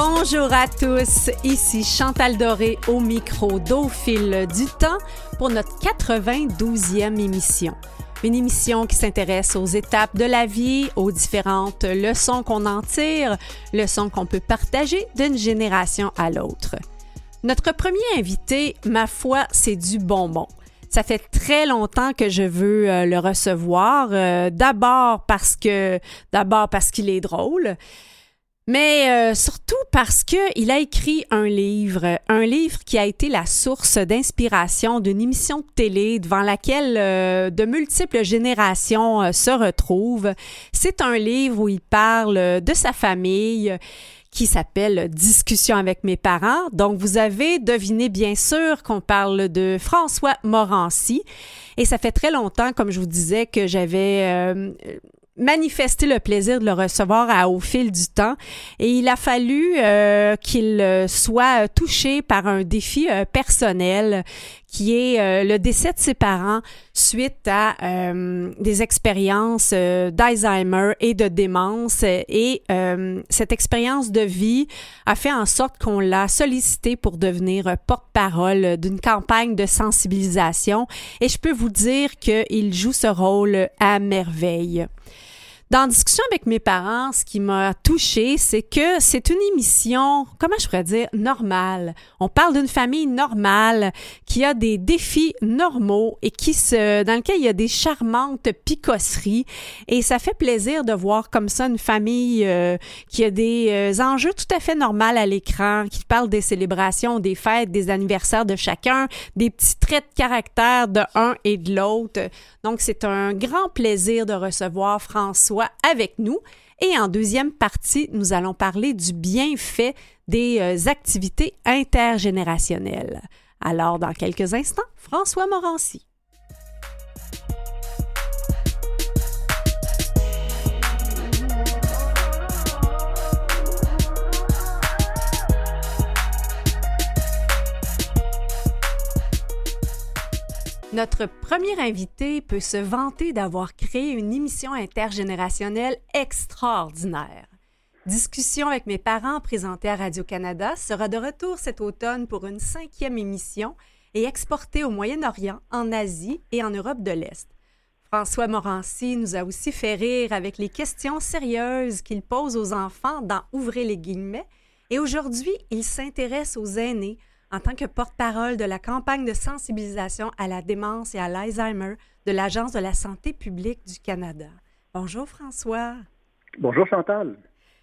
Bonjour à tous, ici Chantal Doré au micro d'Au du temps pour notre 92e émission. Une émission qui s'intéresse aux étapes de la vie, aux différentes leçons qu'on en tire, leçons qu'on peut partager d'une génération à l'autre. Notre premier invité, ma foi, c'est du bonbon. Ça fait très longtemps que je veux euh, le recevoir. Euh, d'abord parce qu'il est drôle, mais euh, surtout parce qu'il a écrit un livre, un livre qui a été la source d'inspiration d'une émission de télé devant laquelle de multiples générations se retrouvent. C'est un livre où il parle de sa famille qui s'appelle Discussion avec mes parents. Donc, vous avez deviné bien sûr qu'on parle de François Morancy. Et ça fait très longtemps, comme je vous disais, que j'avais euh, manifesté le plaisir de le recevoir au fil du temps. Et il a fallu euh, qu'il soit touché par un défi euh, personnel qui est euh, le décès de ses parents suite à euh, des expériences euh, d'Alzheimer et de démence. Et cette expérience de vie a fait en sorte qu'on l'a sollicité pour devenir porte-parole d'une campagne de sensibilisation. Et je peux vous dire qu'il joue ce rôle à merveille. Dans discussion avec mes parents, ce qui m'a touchée, c'est que c'est une émission, comment je pourrais dire, normale. On parle d'une famille normale qui a des défis normaux et qui se, dans lequel il y a des charmantes picosseries. Et ça fait plaisir de voir comme ça une famille euh, qui a des euh, enjeux tout à fait normaux à l'écran, qui parle des célébrations, des fêtes, des anniversaires de chacun, des petits traits de caractère de un et de l'autre. Donc, c'est un grand plaisir de recevoir François avec nous. Et en deuxième partie, nous allons parler du bienfait des euh, activités intergénérationnelles. Alors, dans quelques instants, François Morancy. Notre premier invité peut se vanter d'avoir créé une émission intergénérationnelle extraordinaire. Discussion avec mes parents présentée à Radio-Canada sera de retour cet automne pour une cinquième émission et exportée au Moyen-Orient, en Asie et en Europe de l'Est. François Morancy nous a aussi fait rire avec les questions sérieuses qu'il pose aux enfants dans Ouvrez les guillemets et aujourd'hui, il s'intéresse aux aînés en tant que porte-parole de la campagne de sensibilisation à la démence et à l'Alzheimer de l'Agence de la santé publique du Canada. Bonjour François. Bonjour Chantal.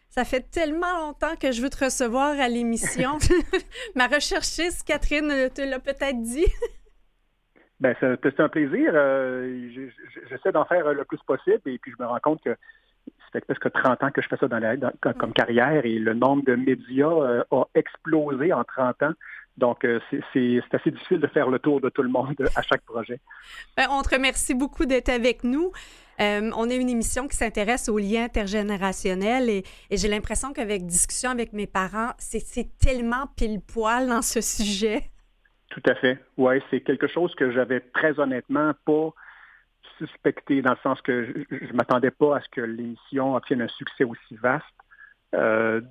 Ça fait tellement longtemps que je veux te recevoir à l'émission. Ma recherchiste Catherine te l'a peut-être dit. ben, c'est un plaisir. Euh, j'essaie d'en faire le plus possible et puis je me rends compte que ça fait presque 30 ans que je fais ça dans la, comme carrière et le nombre de médias euh, a explosé en 30 ans. Donc, euh, c'est assez difficile de faire le tour de tout le monde à chaque projet. Ben, on te remercie beaucoup d'être avec nous. Euh, on est une émission qui s'intéresse aux liens intergénérationnels et, j'ai l'impression qu'avec discussion avec mes parents, c'est tellement pile poil dans ce sujet. Tout à fait. Oui, c'est quelque chose que j'avais très honnêtement pas suspecté dans le sens que je ne m'attendais pas à ce que l'émission obtienne un succès aussi vaste. Euh,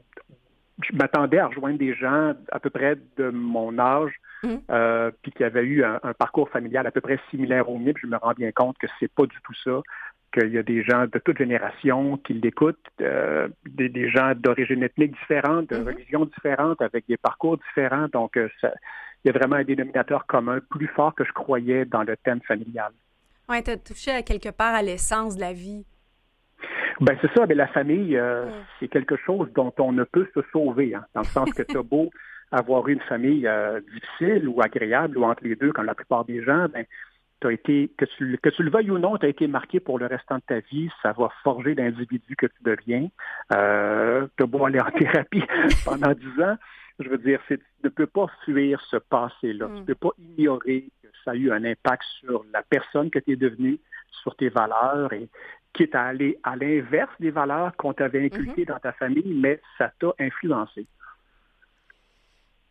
je m'attendais à rejoindre des gens à peu près de mon âge, mmh. euh, puis qui avaient eu un, parcours familial à peu prends similaire au mien. je me rends bien compte que c'est pas du tout ça, qu'il y a des gens de toute génération qui l'écoutent, euh, des, gens d'origine ethnique différente, de mmh. religions différentes, avec des parcours différents. Donc, euh, il y a vraiment un dénominateur commun plus fort que je croyais dans le thème familial. Oui, tu as touché à quelque part à l'essence de la vie. Ben c'est ça, mais la famille, euh, c'est quelque chose dont on ne peut se sauver, hein, dans le sens que tu as beau avoir une famille euh, difficile ou agréable ou entre les deux, comme la plupart des gens, ben, as été, que tu, que tu le veuilles ou non, tu as été marqué pour le restant de ta vie, ça va forger l'individu que tu deviens. Euh, tu as beau aller en thérapie pendant dix ans, je veux dire, tu ne peux pas fuir ce passé-là. Tu ne peux pas ignorer que ça a eu un impact sur la personne que tu es devenue, sur tes valeurs et qui est allé à l'inverse des valeurs qu'on t'avait inculquées mhm. dans ta famille, mais ça t'a influencé.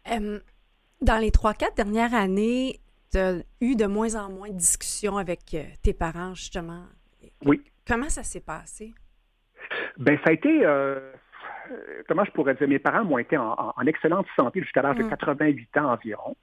dans les trois, quatre dernières années, tu as eu de moins en moins de discussions avec euh, tes parents, justement. Oui. Comment ça s'est passé? Ben, ça a été. Euh, comment je pourrais dire, mes parents m'ont été en, excellente santé jusqu'à l'âge de 88 mm. ans environ.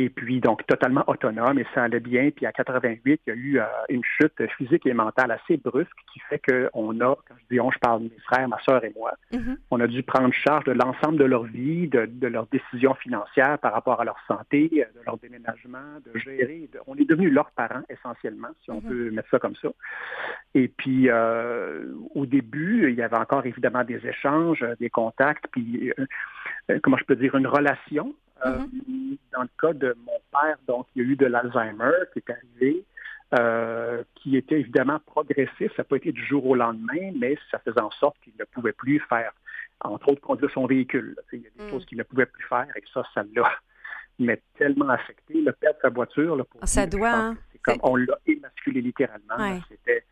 Et puis, donc, totalement autonome et ça allait bien. Puis, à 88, il y a eu euh, une chute physique et mentale assez brusque qui fait qu'on a, quand je dis on, je parle de mes frères, ma soeur et moi, mm-hmm. on a dû prendre charge de l'ensemble de leur vie, de, leurs décisions financières par rapport à leur santé, de leur déménagement, de gérer. on est devenus leurs parents, essentiellement, si on mm-hmm. peut mettre ça comme ça. Et puis, euh, au début, il y avait encore évidemment des échanges, des contacts, puis, euh, comment je peux dire, une relation euh, mm-hmm. Dans le cas de mon père, donc, il y a eu de l'Alzheimer qui est arrivé, euh, qui était évidemment progressif. Ça n'a pas été du jour au lendemain, mais ça faisait en sorte qu'il ne pouvait plus faire, entre autres, conduire son véhicule. Il y a des mm. choses qu'il ne pouvait plus faire et ça, ça l'a tellement affecté. Le perdre sa voiture, pour ah, ça doit. Hein? comme on l'a émasculé littéralement. C'était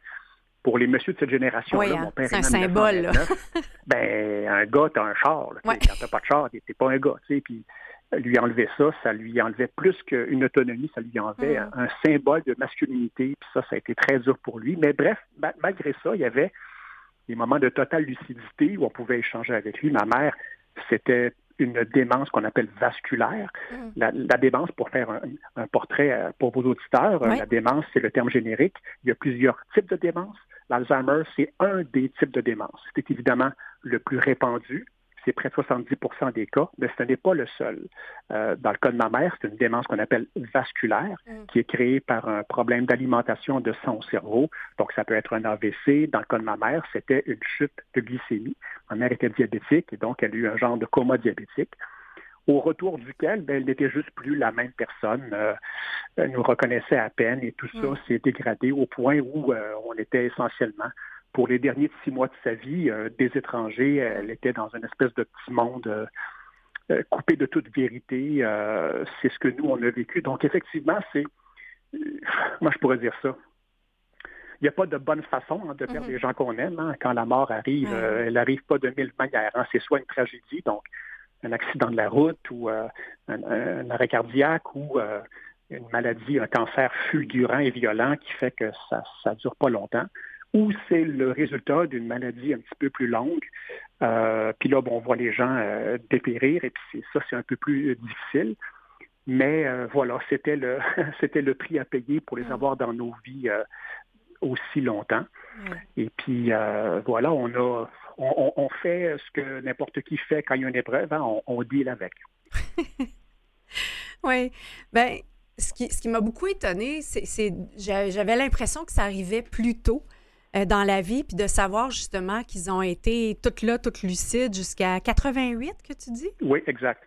pour les messieurs de cette génération-là, mon hein, père est un symbole. ben, un gars, t'as un char. Là, Quand t'as pas de char, t'es pas un gars. Puis lui enlever ça, ça lui enlevait plus qu'une autonomie, ça lui enlevait mm. un, symbole de masculinité, puis ça, ça a été très dur pour lui. Mais bref, malgré ça, il y avait des moments de totale lucidité où on pouvait échanger avec lui. Ma mère, c'était une démence qu'on appelle vasculaire. Mm. La, démence, pour faire un, portrait euh, pour vos auditeurs, euh, la démence, c'est le terme générique. Il y a plusieurs types de démence. L'Alzheimer, c'est un des types de démence. C'est évidemment le plus répandu c'est près de 70% des cas, mais ce n'est pas le seul. Euh, dans le cas de ma mère, c'est une démence qu'on appelle vasculaire, mm. qui est créée par un problème d'alimentation de sang au cerveau. Donc, ça peut être un AVC. Dans le cas de ma mère, c'était une chute de glycémie. Ma mère était diabétique et donc elle a eu un genre de coma diabétique au retour duquel ben, elle n'était juste plus la même personne. Euh, elle nous reconnaissait à peine et tout ça mm. s'est dégradé au point où euh, on était essentiellement pour les derniers six mois de sa vie, euh, des étrangers. Elle était dans une espèce de petit monde euh, euh, coupé de toute vérité. c'est ce que nous, on a vécu. Donc, effectivement, c'est... moi, je pourrais dire ça. Il n'y a pas de bonne façon hein, de perdre les gens qu'on aime. Hein. Quand la mort arrive, elle n'arrive pas de mille manières. Hein. C'est soit une tragédie, donc un accident de la route ou un, arrêt cardiaque ou une maladie, un cancer fulgurant et violent qui fait que ça ne dure pas longtemps ou c'est le résultat d'une maladie un petit peu plus longue. Euh, puis là, bon, on voit les gens euh, dépérir, et puis ça, c'est un peu plus difficile. Mais euh, voilà, c'était le, c'était le prix à payer pour les mm. avoir dans nos vies aussi longtemps. Et puis voilà, on a, on, fait ce que n'importe qui fait quand il y a une épreuve, hein, on, on deal avec. oui, ben ce qui, ce qui m'a beaucoup étonné, c'est j'avais l'impression que ça arrivait plus tôt. Euh, dans la vie, puis de savoir justement qu'ils ont été toutes là, toutes lucides jusqu'à 88, que tu dis? Oui, exact.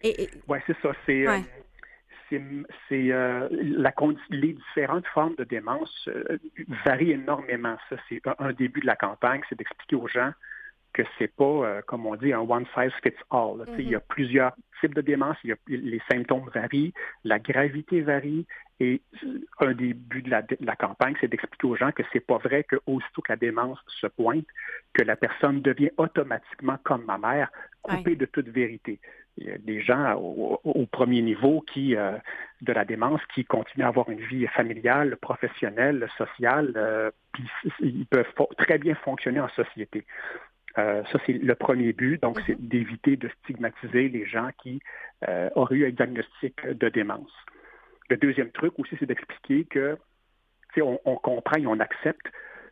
Et, Oui, c'est ça. C'est. Euh, euh, les différentes formes de démence varient énormément. Ça, c'est un, début de la campagne, c'est d'expliquer aux gens que c'est pas, comme on dit, un one size fits all. Il y a mm-hmm. plusieurs types de démence, il y a, les symptômes varient, la gravité varie, et un des buts de la, campagne, c'est d'expliquer aux gens que c'est pas vrai que aussitôt que la démence se pointe, que la personne devient automatiquement comme ma mère, coupée de toute vérité. Il y a des gens au, premier niveau qui, euh, de la démence qui continuent à avoir une vie familiale, professionnelle, sociale, euh, puis ils peuvent très bien fonctionner en société. Euh, ça, c'est le premier but, donc c'est mm-hmm. d'éviter de stigmatiser les gens qui auraient eu un diagnostic de démence. Le deuxième truc aussi, c'est d'expliquer que on, on, comprend et on accepte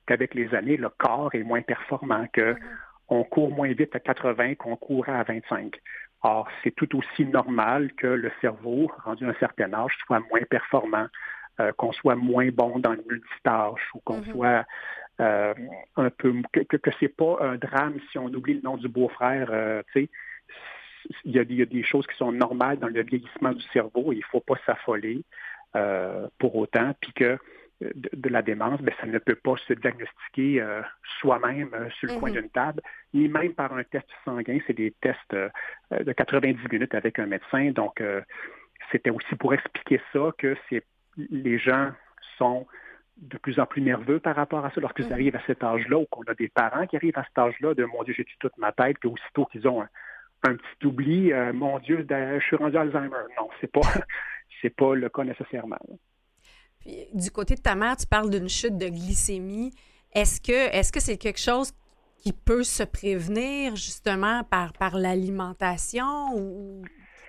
qu'avec les années, le corps est moins performant, qu'on court moins vite à 80 qu'on court à 25. Or, c'est tout aussi normal que le cerveau, rendu à un certain âge, soit moins performant, euh, qu'on soit moins bon dans le multitâche ou qu'on mm-hmm. soit euh, un peu que, que, c'est pas un drame si on oublie le nom du beau-frère, euh, tu sais il y, a, des choses qui sont normales dans le vieillissement du cerveau et il ne faut pas s'affoler euh, pour autant, puis que euh, de, la démence, ben, ça ne peut pas se diagnostiquer euh, soi-même sur le coin mm-hmm. d'une table, ni même par un test sanguin. C'est des tests de 90 minutes avec un médecin. Donc, c'était aussi pour expliquer ça que les gens sont de plus en plus nerveux par rapport à ça lorsqu'ils mm-hmm. arrivent à cet âge-là ou qu'on a des parents qui arrivent à cet âge-là de mon Dieu, j'ai toute ma tête, puis aussitôt qu'ils ont un, un petit oubli, euh, mon Dieu, je suis rendu Alzheimer. Non, c'est pas, c'est pas le cas nécessairement. du côté de ta mère, tu parles d'une chute de glycémie. Est-ce que, est-ce que c'est quelque chose qui peut se prévenir justement par, par l'alimentation ou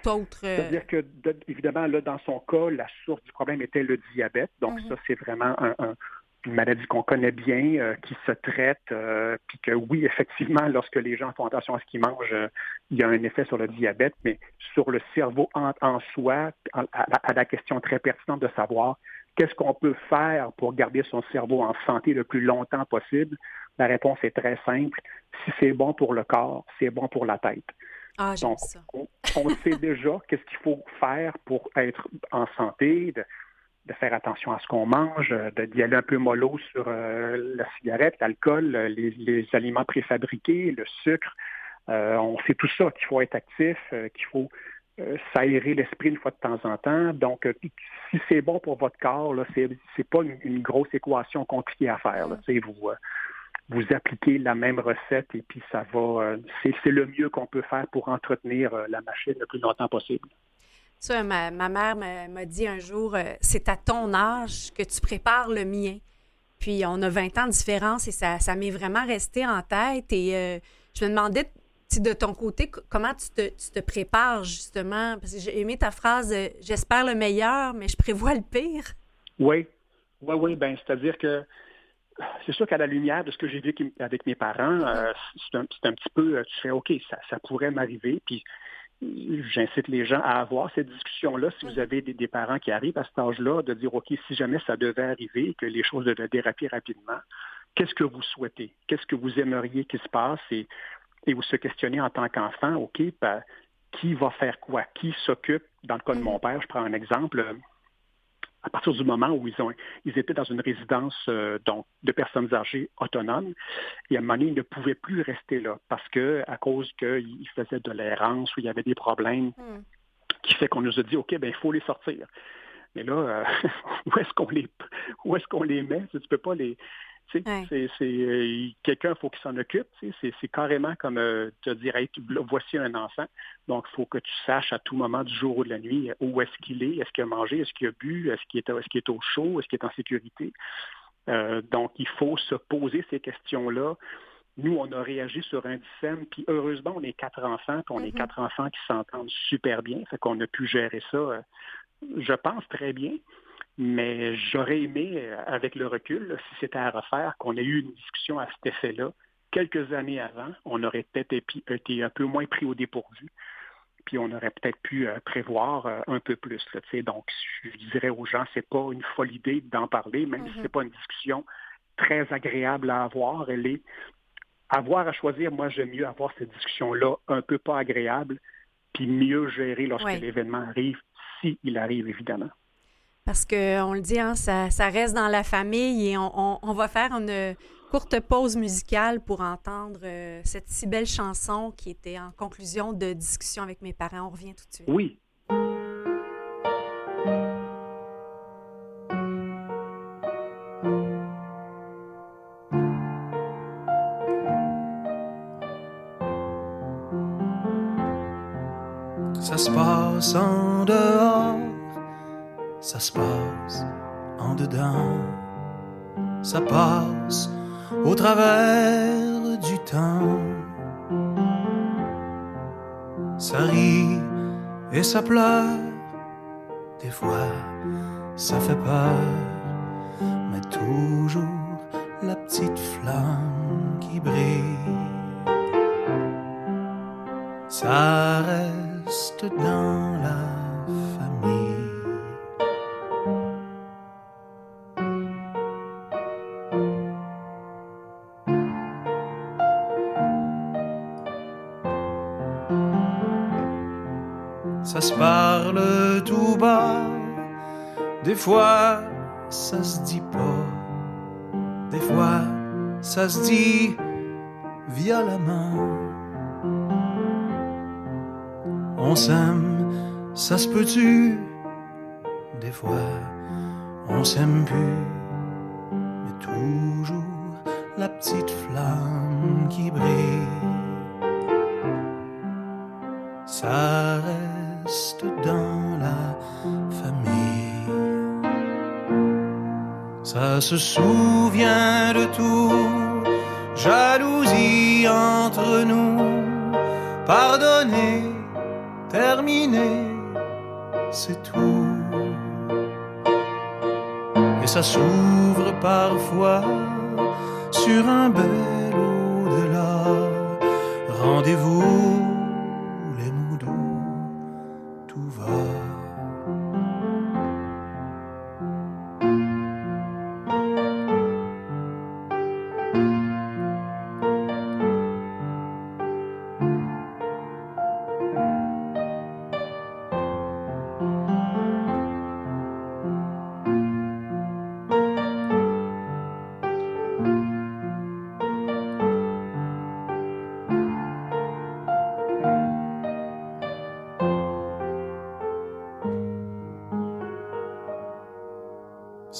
d'autres... Euh? C'est-à-dire que, évidemment, là, dans son cas, la source du problème était le diabète. Donc, mm-hmm. ça, c'est vraiment un, une maladie qu'on connaît bien, euh, qui se traite, euh, puis que oui, effectivement, lorsque les gens font attention à ce qu'ils mangent, euh, il y a un effet sur le diabète, mais sur le cerveau en, soi, à, la question très pertinente de savoir qu'est-ce qu'on peut faire pour garder son cerveau en santé le plus longtemps possible, la réponse est très simple. Si c'est bon pour le corps, c'est bon pour la tête. Ah, Donc, ça. On, on, sait déjà qu'est-ce qu'il faut faire pour être en santé, de, de faire attention à ce qu'on mange, d'y aller un peu mollo sur euh, la cigarette, l'alcool, les, aliments préfabriqués, le sucre. Euh, on sait tout ça, qu'il faut être actif, euh, qu'il faut s'aérer l'esprit une fois de temps en temps. Donc, si c'est bon pour votre corps, là, c'est, pas une, grosse équation compliquée à faire. Là. Vous, vous appliquez la même recette et puis ça va. c'est, le mieux qu'on peut faire pour entretenir la machine le plus longtemps possible. Ça, ma, mère m'a dit un jour, euh, c'est à ton âge que tu prépares le mien. Puis on a 20 ans de différence et ça, ça m'est vraiment resté en tête. Et euh, je me demandais, de ton côté, comment tu te, tu te, prépares justement? Parce que j'ai aimé ta phrase, euh, j'espère le meilleur, mais je prévois le pire. Oui, oui, oui. Ben, c'est-à-dire que c'est sûr qu'à la lumière de ce que j'ai vécu avec mes parents, mm-hmm. c'est un, un, petit peu, tu fais, OK, ça, ça pourrait m'arriver. Puis j'incite les gens à avoir cette discussion-là, si vous avez des, parents qui arrivent à cet âge-là, de dire, OK, si jamais ça devait arriver, que les choses devaient déraper rapidement, qu'est-ce que vous souhaitez? Qu'est-ce que vous aimeriez qu'il se passe? Et, et vous se questionnez en tant qu'enfant, OK, ben, qui va faire quoi? Qui s'occupe? Dans le cas de mon mm-hmm. père, je prends un exemple, à partir du moment où ils, ont, ils étaient dans une résidence euh, donc, de personnes âgées autonomes, et à un moment donné, ils ne pouvaient plus rester là parce que à cause qu'ils faisaient de l'errance ou il y avait des problèmes hmm. qui fait qu'on nous a dit, OK, ben il faut les sortir. Mais là, euh, où est-ce qu'on les où est-ce qu'on les met? Tu ne peux pas les c'est, euh, quelqu'un, faut qu'il s'en occupe. C'est, carrément comme euh, te dire, voici un enfant. Donc, il faut que tu saches à tout moment du jour ou de la nuit euh, où est-ce qu'il est, est-ce qu'il a mangé, est-ce qu'il a bu, est-ce qu'il est, est, qu'il est au chaud, est-ce qu'il est en sécurité. donc, il faut se poser ces questions-là. Nous, on a réagi sur un dixième, puis heureusement, on est quatre enfants, puis on est mm-hmm. quatre enfants qui s'entendent super bien, fait qu'on a pu gérer ça, je pense, très bien. Mais j'aurais aimé, euh, avec le recul, si c'était à refaire, qu'on ait eu une discussion à cet effet-là quelques années avant. On aurait peut-être été un peu moins pris au dépourvu. Puis on aurait peut-être pu euh, prévoir euh, un peu plus. donc, je dirais aux gens, c'est pas une folle idée d'en parler, même si mm-hmm. c'est pas une discussion très agréable à avoir. Elle est avoir à choisir, moi j'aime mieux avoir cette discussion-là un peu pas agréable, puis mieux gérer lorsque l'événement arrive, s'il arrive évidemment. Parce qu'on le dit, hein, ça, reste dans la famille et on, va faire une courte pause musicale pour entendre euh, cette si belle chanson qui était en conclusion de discussion avec mes parents. On revient tout de suite. Oui. Ça se passe en dehors ça se passe en dedans, ça passe au travers du temps. Ça rit et ça pleure, des fois ça fait peur, mais toujours la petite flamme qui brille. Ça reste dans la fois, ça se dit pas. Des fois, ça se dit violemment. On s'aime, ça se peut-tu? Des fois, on s'aime plus. Mais toujours la petite flamme qui brille. Se souvient de tout jalousie entre nous. Pardonner,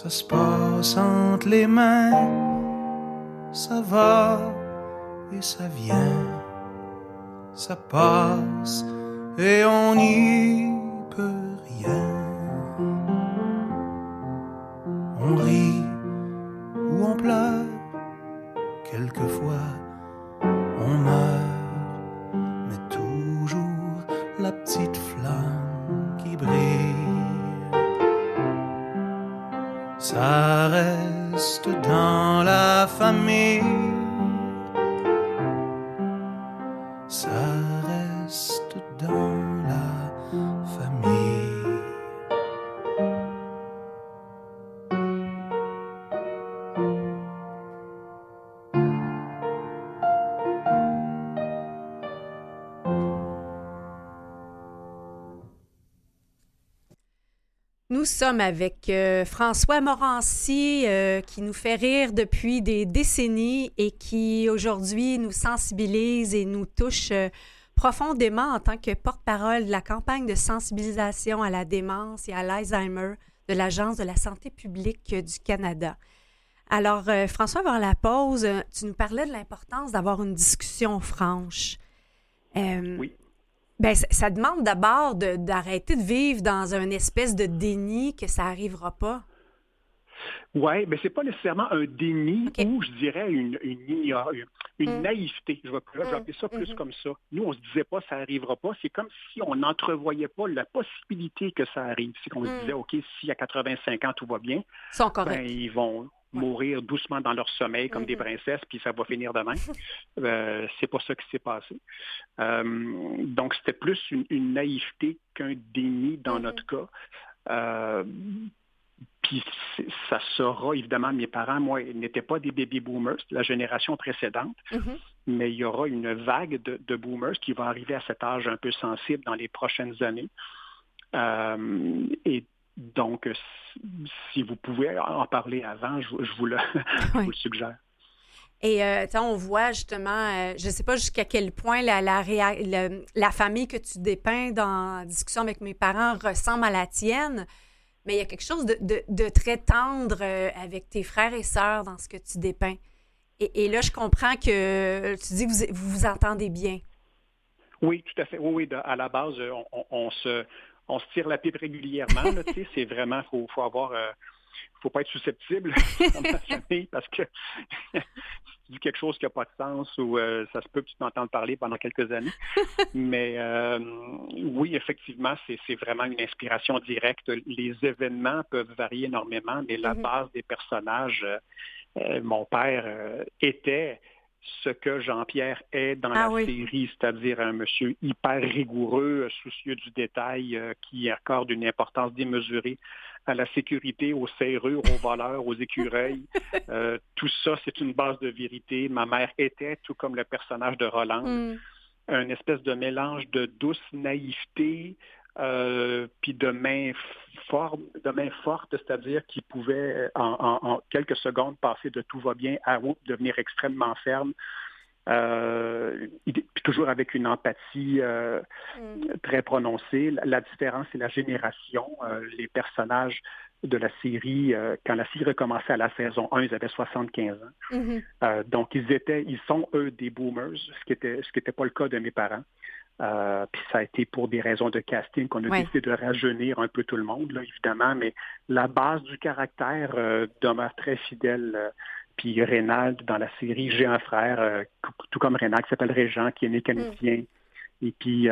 se passe entre les mains, ça va et ça vient, ça passe et on n'y Avec euh, François Morancy, euh, qui nous fait rire depuis des décennies et qui aujourd'hui nous sensibilise et nous touche euh, profondément en tant que porte-parole de la campagne de sensibilisation à la démence et à l'Alzheimer de l'Agence de la santé publique du Canada. Alors, François, avant la pause, tu nous parlais de l'importance d'avoir une discussion franche. oui. Ben, ça demande d'abord d'arrêter de, vivre dans une espèce de déni que ça n'arrivera pas. Oui, mais ce n'est pas nécessairement un déni ou, je dirais, une, une, une mm. naïveté. Je vais, je vais, mm. appeler ça plus mm-hmm. comme ça. Nous, on ne se disait pas ça n'arrivera pas. C'est comme si on n'entrevoyait pas la possibilité que ça arrive. C'est qu'on se mm. disait, OK, si à 85 ans, tout va bien, ils, sont ben, ils vont mourir doucement dans leur sommeil comme des mm-hmm. princesses, puis ça va finir demain. euh, c'est pas ça qui s'est passé. Euh, donc, c'était plus une, naïveté qu'un déni dans mm-hmm. notre cas. Euh, puis ça sera, évidemment, mes parents, moi, n'étaient pas des baby boomers, la génération précédente, mm-hmm. mais il y aura une vague de, boomers qui va arriver à cet âge un peu sensible dans les prochaines années. Euh, et donc, si vous pouvez en parler avant, je, vous, le, suggère. Et euh, on voit justement, euh, je ne sais pas jusqu'à quel point la, la, la, famille que tu dépeins dans discussion avec mes parents ressemble à la tienne, mais il y a quelque chose de, de, très tendre euh, avec tes frères et sœurs dans ce que tu dépeins. Et, et là, je comprends que tu dis que vous vous, vous entendez bien. Oui, tout à fait. Oui, oui, à la base, on, on se, on se tire la pipe régulièrement. c'est vraiment, il faut, avoir, euh, faut pas être susceptible parce que tu dis quelque chose qui n'a pas de sens ou euh, ça se peut que tu t'entendes parler pendant quelques années. Mais euh, oui, effectivement, c'est vraiment une inspiration directe. Les événements peuvent varier énormément, mais la mm-hmm. base des personnages, mon père était ce que Jean-Pierre est dans ah la série, c'est-à-dire un monsieur hyper rigoureux, soucieux du détail, euh, qui accorde une importance démesurée à la sécurité, aux serrures, aux voleurs, aux écureuils. Euh, tout ça, c'est une base de vérité. Ma mère était, tout comme le personnage de Roland, mm. un espèce de mélange de douce naïveté, euh, puis de main forte, de main forte, c'est-à-dire qu'il pouvait en, quelques secondes passer de tout va bien à devenir extrêmement ferme. Euh, puis toujours avec une empathie euh, mm. très prononcée. La, différence, c'est la génération. les personnages de la série, quand la série recommençait à la saison 1, ils avaient 75 ans. Mm-hmm. donc, ils étaient, ils sont, eux, des boomers, ce qui était, ce qui n'était pas le cas de mes parents. Euh, puis ça a été pour des raisons de casting qu'on a décidé de rajeunir un peu tout le monde, là, évidemment, mais la base du caractère euh, demeure très fidèle. Euh, puis Rénald dans la série J'ai un frère, tout comme Rénald, qui s'appelle Régent, qui est mécanicien. Mm. Et puis,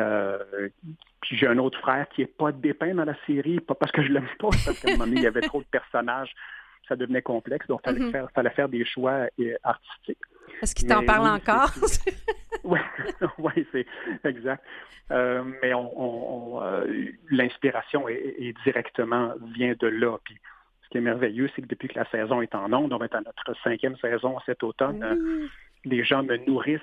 puis j'ai un autre frère qui n'est pas dépeint dans la série, pas parce que je l'aime pas, parce qu'à un moment donné, il y avait trop de personnages, ça devenait complexe, donc il fallait, faire, fallait faire des choix artistiques. Est-ce qu'il t'en parle encore? oui, ouais, c'est exact. Euh, mais on, euh, l'inspiration est, directement vient de là. Puis ce qui est merveilleux, c'est que depuis que la saison est en onde, on va être à notre cinquième saison cet automne, euh, les gens me nourrissent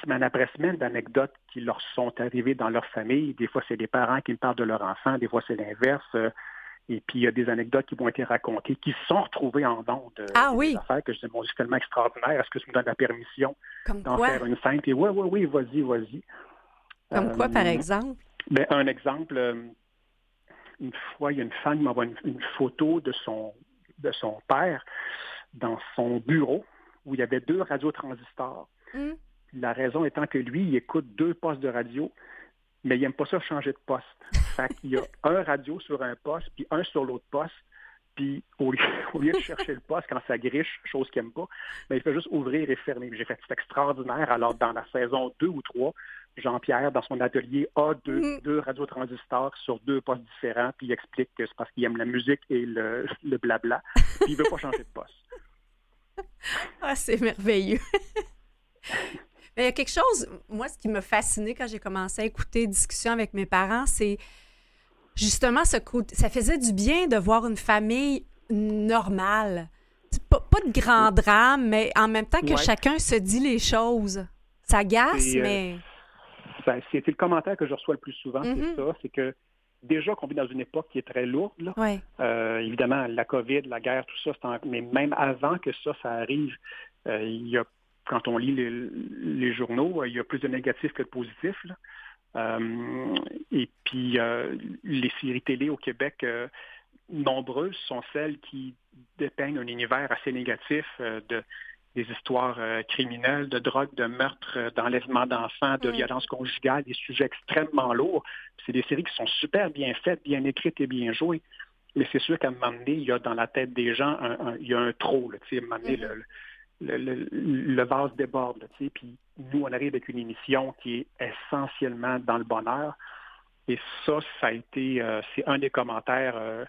semaine après semaine d'anecdotes qui leur sont arrivées dans leur famille. Des fois, c'est des parents qui me parlent de leur enfant, des fois, c'est l'inverse. Et puis, il y a des anecdotes qui vont être racontées, qui sont retrouvées en ondes. Euh, ah oui? Affaires que je dis, bon, c'est tellement extraordinaire. Est-ce que tu me donnes la permission d'en faire une scène? Puis, oui, oui, oui, vas-y, vas-y. Comme quoi, par euh, exemple? Ben, un exemple, euh, une fois, il y a une femme qui m'envoie une, photo de son, de son père dans son bureau où il y avait deux radiotransistors. Hum. La raison étant que lui, il écoute deux postes de radio mais il n'aime pas ça changer de poste. Fait qu'il y a un radio sur un poste, puis un sur l'autre poste, puis au lieu, de chercher le poste quand ça griche, chose qu'il n'aime pas, mais il fait juste ouvrir et fermer. J'ai fait c'est extraordinaire. Alors, dans la saison 2 ou 3, Jean-Pierre, dans son atelier, a deux, mm. deux radiotransistors sur deux postes différents, puis il explique que c'est parce qu'il aime la musique et le, le blabla, puis il ne veut pas changer de poste. Ah, c'est merveilleux. Mais il y a quelque chose, moi, ce qui m'a fasciné quand j'ai commencé à écouter discussions avec mes parents, c'est justement ce côté. Ça faisait du bien de voir une famille normale. Pas, pas de grand drame, mais en même temps que chacun se dit les choses. Ça gasse, euh, mais. Ben, c'est le commentaire que je reçois le plus souvent, c'est mm-hmm. ça. C'est que déjà qu'on vit dans une époque qui est très lourde. Là. Euh, évidemment, la COVID, la guerre, tout ça, mais même avant que ça, ça arrive, euh, il y a quand on lit les, journaux, il y a plus de négatifs que de positifs. Et puis, euh, les séries télé au Québec, euh, nombreuses sont celles qui dépeignent un univers assez négatif de des histoires criminelles, de drogue, de meurtre, d'enlèvement d'enfants, de mm. violence conjugale, des sujets extrêmement lourds. C'est des séries qui sont super bien faites, bien écrites et bien jouées. Mais c'est sûr qu'à un moment donné, il y a dans la tête des gens, il y a un trop. Là, à un moment donné, mm-hmm le, vase déborde. Tu sais, puis nous, on arrive avec une émission qui est essentiellement dans le bonheur. Et ça, ça a été, euh, c'est un des commentaires euh,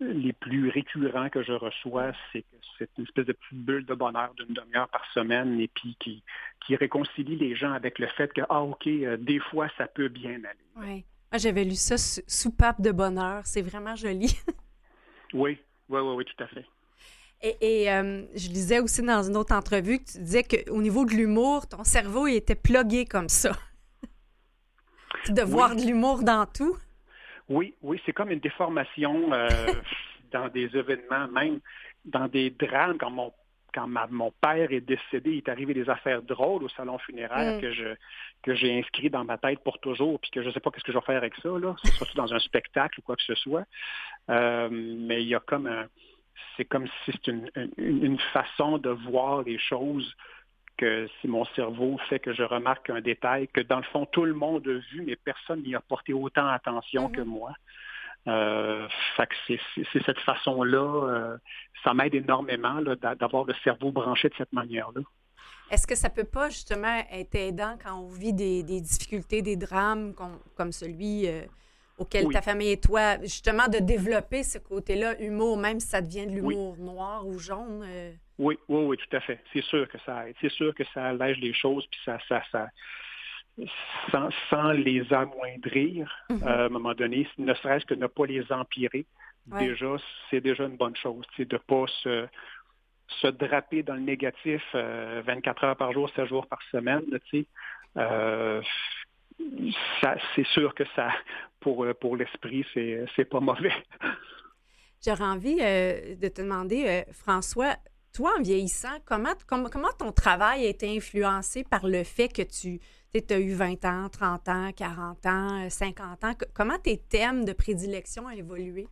les plus récurrents que je reçois, c'est que c'est une espèce de petite bulle de bonheur d'une demi-heure par semaine et puis qui, qui réconcilie les gens avec le fait que, ah, OK, euh, des fois, ça peut bien aller. Oui. Moi, j'avais lu ça, Soupape de bonheur. C'est vraiment joli. oui, oui, oui, oui, tout à fait. Et, euh, je lisais aussi dans une autre entrevue que tu disais qu'au niveau de l'humour, ton cerveau il était plugué comme ça. de voir de l'humour dans tout. Oui, oui, c'est comme une déformation euh, dans des événements, même dans des drames, quand mon quand mon père est décédé, il est arrivé des affaires drôles au salon funéraire mm. que je que j'ai inscrit dans ma tête pour toujours, puis que je ne sais pas qu'est-ce que je vais faire avec ça là, surtout dans un spectacle ou quoi que ce soit? Euh, mais il y a comme un, c'est comme si c'est une, façon de voir les choses que si mon cerveau fait que je remarque un détail que dans le fond tout le monde a vu, mais personne n'y a porté autant attention que mm-hmm. moi. Euh, c'est cette façon-là, euh, ça m'aide énormément d'avoir le cerveau branché de cette manière-là. Est-ce que ça peut pas justement être aidant quand on vit des, difficultés, des drames comme celui euh, auquel ta famille et toi, justement, de développer ce côté-là, humour, même si ça devient de l'humour noir ou jaune? Euh? Oui, oui, oui, tout à fait. C'est sûr que ça aide. C'est sûr que ça allège les choses, puis ça, ça, ça sans, les amoindrir, mm-hmm. euh, à un moment donné, ne serait-ce que ne pas les empirer, déjà, c'est déjà une bonne chose. C'est de ne pas se, se draper dans le négatif 24 euh, heures par jour, 7 jours par semaine. Tu sais c'est sûr que ça, pour, euh, pour l'esprit, c'est, c'est pas mauvais. J'aurais envie euh, de te demander, euh, François, toi, en vieillissant, comment, comment, ton travail a été influencé par le fait que tu as eu 20 ans, 30 ans, 40 ans, 50 ans? Comment tes thèmes de prédilection ont évolué?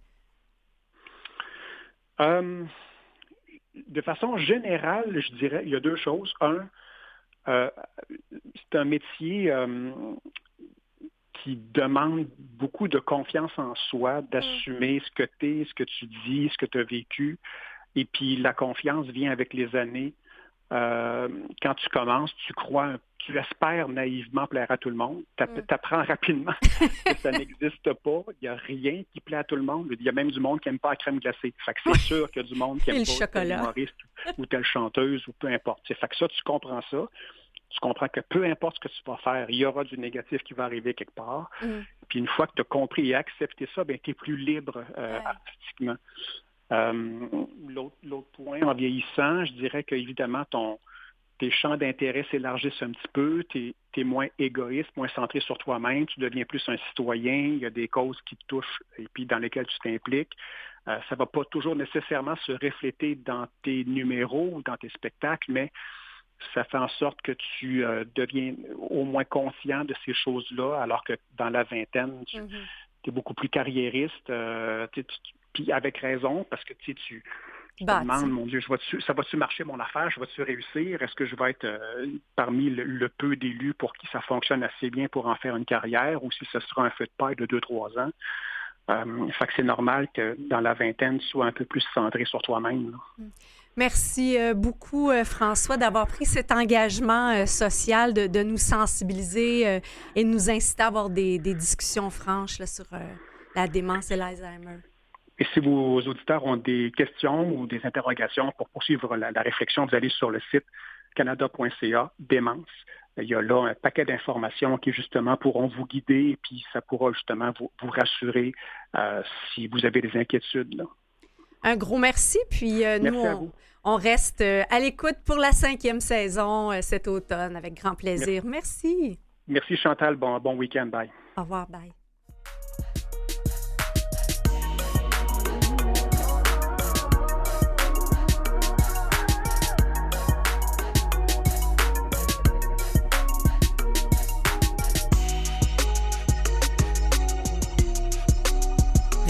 de façon générale, je dirais, il y a deux choses. Un, c'est un métier qui demande beaucoup de confiance en soi, d'assumer ce que tu es, ce que tu dis, ce que tu as vécu. Et puis la confiance vient avec les années. Euh, quand tu commences, tu crois, tu espères naïvement plaire à tout le monde. Tu mm. apprends rapidement que ça n'existe pas. Il n'y a rien qui plaît à tout le monde. Il y a même du monde qui n'aime pas la crème glacée. Fait que c'est sûr qu'il y a du monde qui n'aime pas tel humoriste ou telle chanteuse ou peu importe. Fait que ça, tu comprends ça. Tu comprends que peu importe ce que tu vas faire, il y aura du négatif qui va arriver quelque part. Mm. Puis une fois que tu as compris et accepté ça, ben, tu es plus libre euh, artistiquement. Euh, l'autre point, en vieillissant, je dirais qu'évidemment, ton, tes champs d'intérêt s'élargissent un petit peu, tu es, moins égoïste, moins centré sur toi-même, tu deviens plus un citoyen, il y a des causes qui te touchent et puis dans lesquelles tu t'impliques. Euh, ça ne va pas toujours nécessairement se refléter dans tes numéros ou dans tes spectacles, mais ça fait en sorte que tu euh, deviens au moins conscient de ces choses-là, alors que dans la vingtaine, tu mm-hmm. es beaucoup plus carriériste. Puis avec raison, parce que tu, tu te demandes, mon Dieu, ça va-tu marcher mon affaire? Je vais-tu réussir? Est-ce que je vais être euh, parmi le, peu d'élus pour qui ça fonctionne assez bien pour en faire une carrière ou si ce sera un feu de paille de deux, trois ans? Euh, fait que c'est normal que dans la vingtaine, tu sois un peu plus centré sur toi-même. Mm. Merci euh, beaucoup, François, d'avoir pris cet engagement social de, nous sensibiliser et de nous inciter à avoir des, discussions franches sur la démence et l'Alzheimer. Et si vos auditeurs ont des questions ou des interrogations pour poursuivre la, réflexion, vous allez sur le site canada.ca, démence. Il y a là un paquet d'informations qui justement pourront vous guider et puis ça pourra justement vous, rassurer euh, si vous avez des inquiétudes. Un gros merci. Puis euh, nous, on, reste euh, à l'écoute pour la cinquième saison cet automne avec grand plaisir. Merci. Merci Chantal. Bon, bon week-end. Bye. Au revoir. Bye.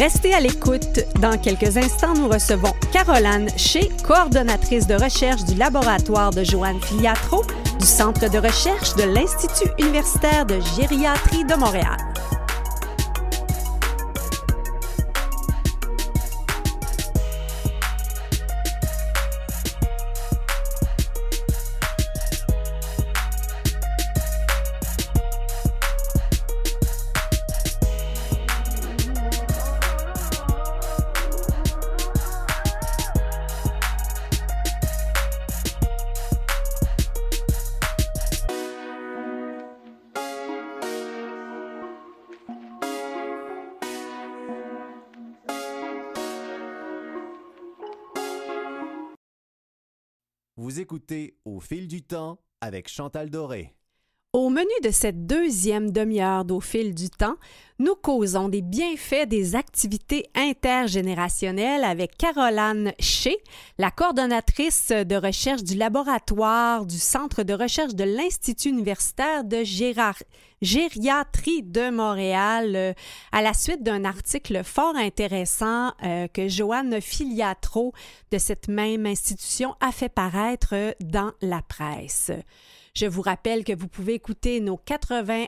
Restez à l'écoute. Dans quelques instants, nous recevons Caroline Chez, coordonnatrice de recherche du laboratoire de Joanne Filiatro du Centre de recherche de l'Institut universitaire de gériatrie de Montréal. Vous écoutez Au fil du temps avec Chantal Doré. Au menu de cette deuxième demi-heure d'Au fil du temps, nous causons des bienfaits des activités intergénérationnelles avec Caroline Shea, la coordonnatrice de recherche du laboratoire du Centre de recherche de l'Institut universitaire de gériatrie de Montréal, euh, à la suite d'un article fort intéressant euh, que Joanne Filiatro de cette même institution a fait paraître dans la presse. Je vous rappelle que vous pouvez écouter nos 80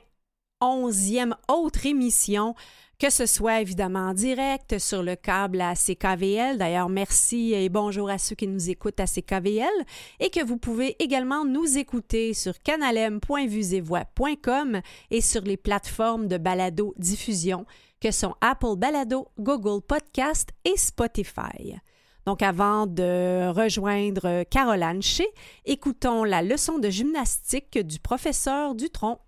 11e autre émission, que ce soit évidemment en direct sur le câble à CKVL. D'ailleurs, merci et bonjour à ceux qui nous écoutent à CKVL et que vous pouvez également nous écouter sur canalem.vusevoix.com et sur les plateformes de balado diffusion que sont Apple Balado, Google Podcast et Spotify. Donc, avant de rejoindre Caroline Shea, écoutons la leçon de gymnastique du professeur Dutronc.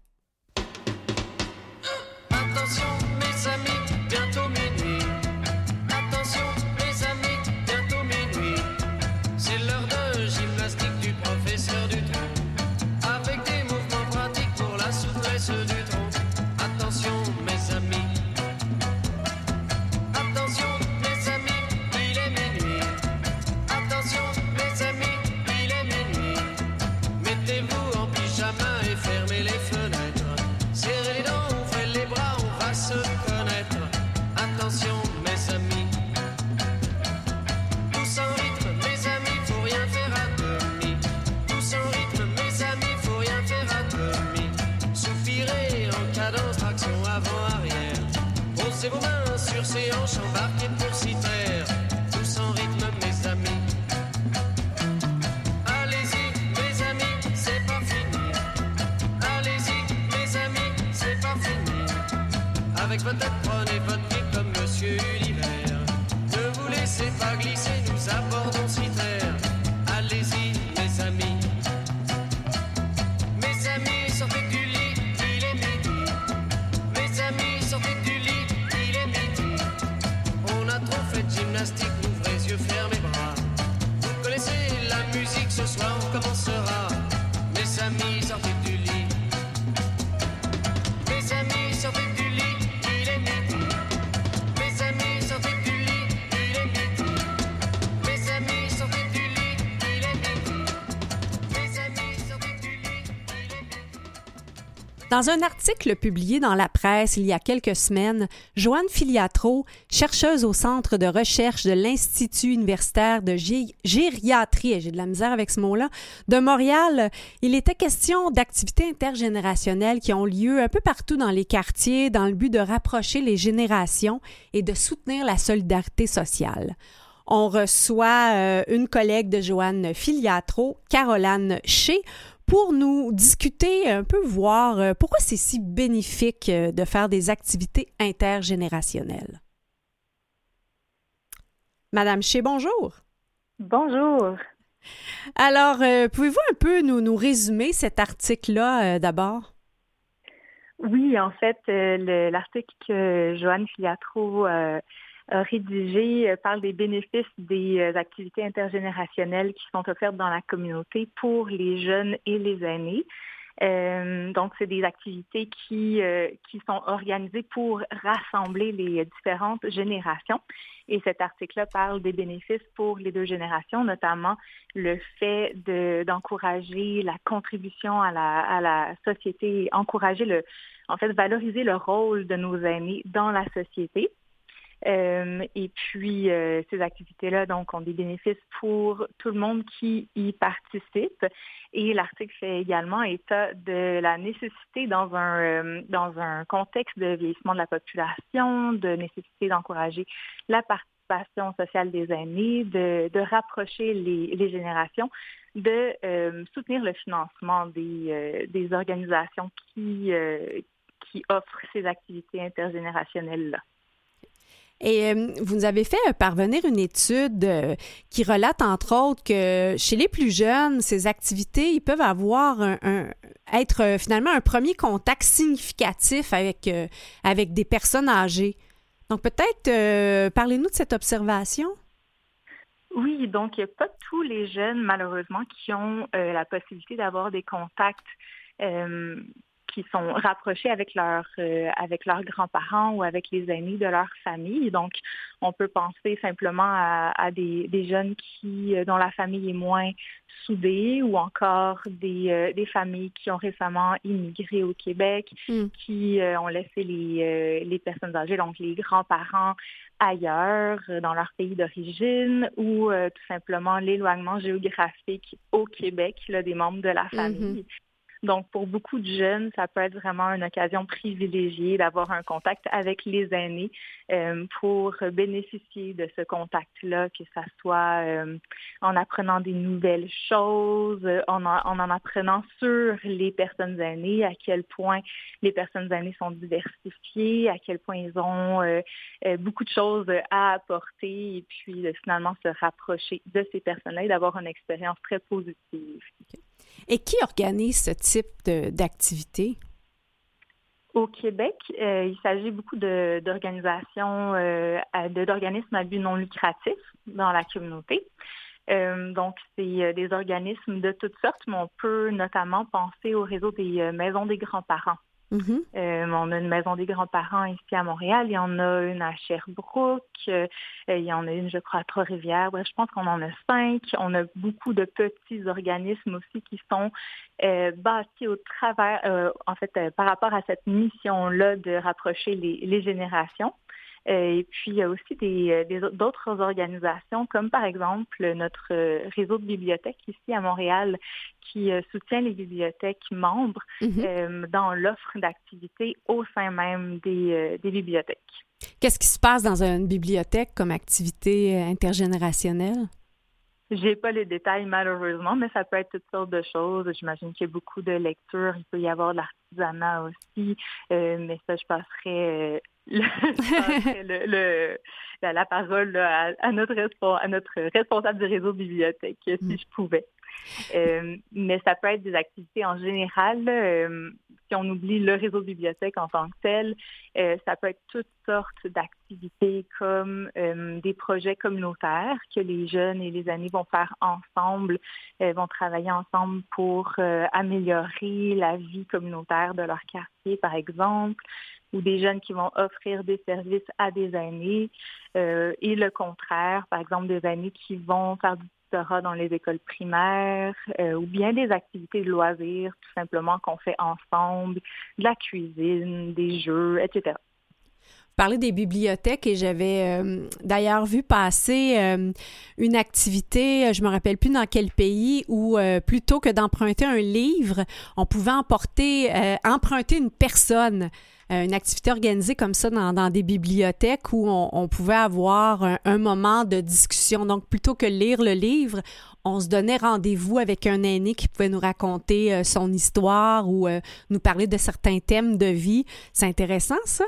Posez vos mains sur ces hanches embarquées Dans un article publié dans la presse il y a quelques semaines, Joanne Filiatro, chercheuse au Centre de recherche de l'Institut universitaire de gé- gériatrie, j'ai de la misère avec ce mot-là, de Montréal, il était question d'activités intergénérationnelles qui ont lieu un peu partout dans les quartiers dans le but de rapprocher les générations et de soutenir la solidarité sociale. On reçoit euh, une collègue de Joanne Filiatro, Caroline Shea, pour nous discuter un peu, voir euh, pourquoi c'est si bénéfique euh, de faire des activités intergénérationnelles? Madame Shea, bonjour. Bonjour. Alors, euh, pouvez-vous un peu nous, nous résumer cet article-là euh, d'abord? Oui, en fait, euh, le- l'article que Joanne Filiatro rédigé euh, parle des bénéfices des euh, activités intergénérationnelles qui sont offertes dans la communauté pour les jeunes et les aînés. Euh, donc, c'est des activités qui, euh, qui sont organisées pour rassembler les différentes générations. Et cet article-là parle des bénéfices pour les deux générations, notamment le fait de- d'encourager la contribution à la, à la société, encourager le, en fait, valoriser le rôle de nos aînés dans la société. Euh, et puis, euh, ces activités-là, donc, ont des bénéfices pour tout le monde qui y participe. Et l'article fait également état de la nécessité dans un, euh, dans un contexte de vieillissement de la population, de nécessité d'encourager la participation sociale des aînés, de, de rapprocher les, les générations, de euh, soutenir le financement des, euh, des organisations qui, qui offrent ces activités intergénérationnelles-là. Et euh, vous nous avez fait euh, parvenir une étude euh, qui relate, entre autres, que chez les plus jeunes, ces activités, ils peuvent avoir un, être finalement un premier contact significatif avec, avec des personnes âgées. Donc peut-être parlez-nous de cette observation. Oui, donc il n'y a pas tous les jeunes, malheureusement, qui ont la possibilité d'avoir des contacts qui sont rapprochés avec leurs euh, avec leurs grands-parents ou avec les amis de leur famille. Donc, on peut penser simplement à, à des, des jeunes qui euh, dont la famille est moins soudée ou encore des, euh, des familles qui ont récemment immigré au Québec, Mm. qui euh, ont laissé les, les personnes âgées, donc les grands-parents, ailleurs, dans leur pays d'origine, ou euh, tout simplement l'éloignement géographique au Québec là, des membres de la famille. Donc, pour beaucoup de jeunes, ça peut être vraiment une occasion privilégiée d'avoir un contact avec les aînés euh, pour bénéficier de ce contact-là, que ça soit euh, en apprenant des nouvelles choses, euh, en, en en apprenant sur les personnes aînées, à quel point les personnes aînées sont diversifiées, à quel point ils ont euh, euh, beaucoup de choses à apporter et puis finalement se rapprocher de ces personnes-là et d'avoir une expérience très positive. Et qui organise ce type d'activité? Au Québec, euh, il s'agit beaucoup d'organisations, euh, d'organismes à but non lucratif dans la communauté. Euh, donc, c'est des organismes de toutes sortes, mais on peut notamment penser au réseau des maisons des grands-parents. Mhm. Euh, on a une maison des grands-parents ici à Montréal, il y en a une à Sherbrooke, euh, il y en a une, je crois, à Trois-Rivières. Je pense qu'on en a cinq. On a beaucoup de petits organismes aussi qui sont euh, bâtis au travers, en fait, par rapport à cette mission-là de rapprocher les générations. Euh, et puis, il y a aussi des, euh, d'autres organisations, comme par exemple notre euh, réseau de bibliothèques ici à Montréal, qui soutient les bibliothèques membres Mhm. dans l'offre d'activités au sein même des, des bibliothèques. Qu'est-ce qui se passe dans une bibliothèque comme activité intergénérationnelle? J'ai pas les détails malheureusement, mais ça peut être toutes sortes de choses. J'imagine qu'il y a beaucoup de lectures. Il peut y avoir de l'artisanat aussi, Euh, mais ça, je passerai, le, le- la, la parole là, à, à notre respo- à notre responsable du réseau bibliothèque, si Mm. je pouvais. Euh, mais ça peut être des activités en général. euh, si on oublie le réseau de bibliothèques en tant que tel, euh, ça peut être toutes sortes d'activités comme des projets communautaires que les jeunes et les aînés vont faire ensemble, vont travailler ensemble pour améliorer la vie communautaire de leur quartier, par exemple, ou des jeunes qui vont offrir des services à des aînés, euh, et le contraire, par exemple, des aînés qui vont faire du tutorat dans les écoles primaires, euh, ou bien des activités de loisirs, tout simplement qu'on fait ensemble, de la cuisine, des jeux, etc. parler des bibliothèques et j'avais euh, d'ailleurs vu passer une activité, je me rappelle plus dans quel pays, où plutôt que d'emprunter un livre, on pouvait emporter, emprunter une personne. Euh, une activité organisée comme ça dans, des bibliothèques où on, on pouvait avoir un, un moment de discussion. Donc, plutôt que lire le livre, on se donnait rendez-vous avec un aîné qui pouvait nous raconter euh, son histoire ou euh, nous parler de certains thèmes de vie. C'est intéressant, ça?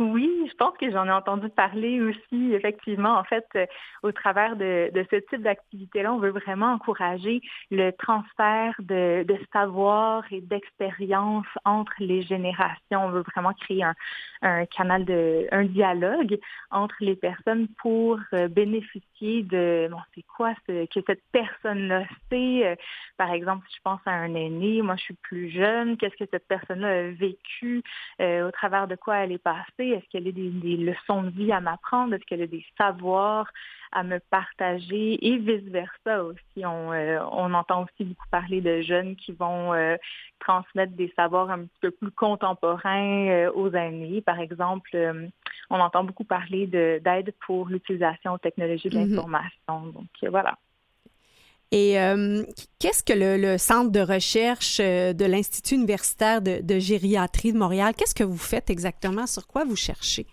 Oui, je pense que j'en ai entendu parler aussi, effectivement. En fait, euh, au travers de, ce type d'activité-là, on veut vraiment encourager le transfert de, savoir et d'expérience entre les générations. On veut vraiment créer un, canal de, un dialogue entre les personnes pour euh, bénéficier de, bon, c'est quoi ce, que cette personne-là sait? Euh, Par exemple, si je pense à un aîné, moi je suis plus jeune, qu'est-ce que cette personne-là a vécu, au travers de quoi elle est passée, est-ce qu'elle a des, des leçons de vie à m'apprendre, est-ce qu'elle a des savoirs à me partager? Et vice-versa aussi. On, euh, on entend aussi beaucoup parler de jeunes qui vont euh, transmettre des savoirs un petit peu plus contemporains euh, aux aînés. Par exemple, on entend beaucoup parler de- d'aide pour l'utilisation aux technologies de Mhm. l'information. Donc, voilà. Et euh, qu'est-ce que le, le centre de recherche euh, de l'Institut universitaire de, de gériatrie de Montréal, qu'est-ce que vous faites exactement? Sur quoi vous cherchez?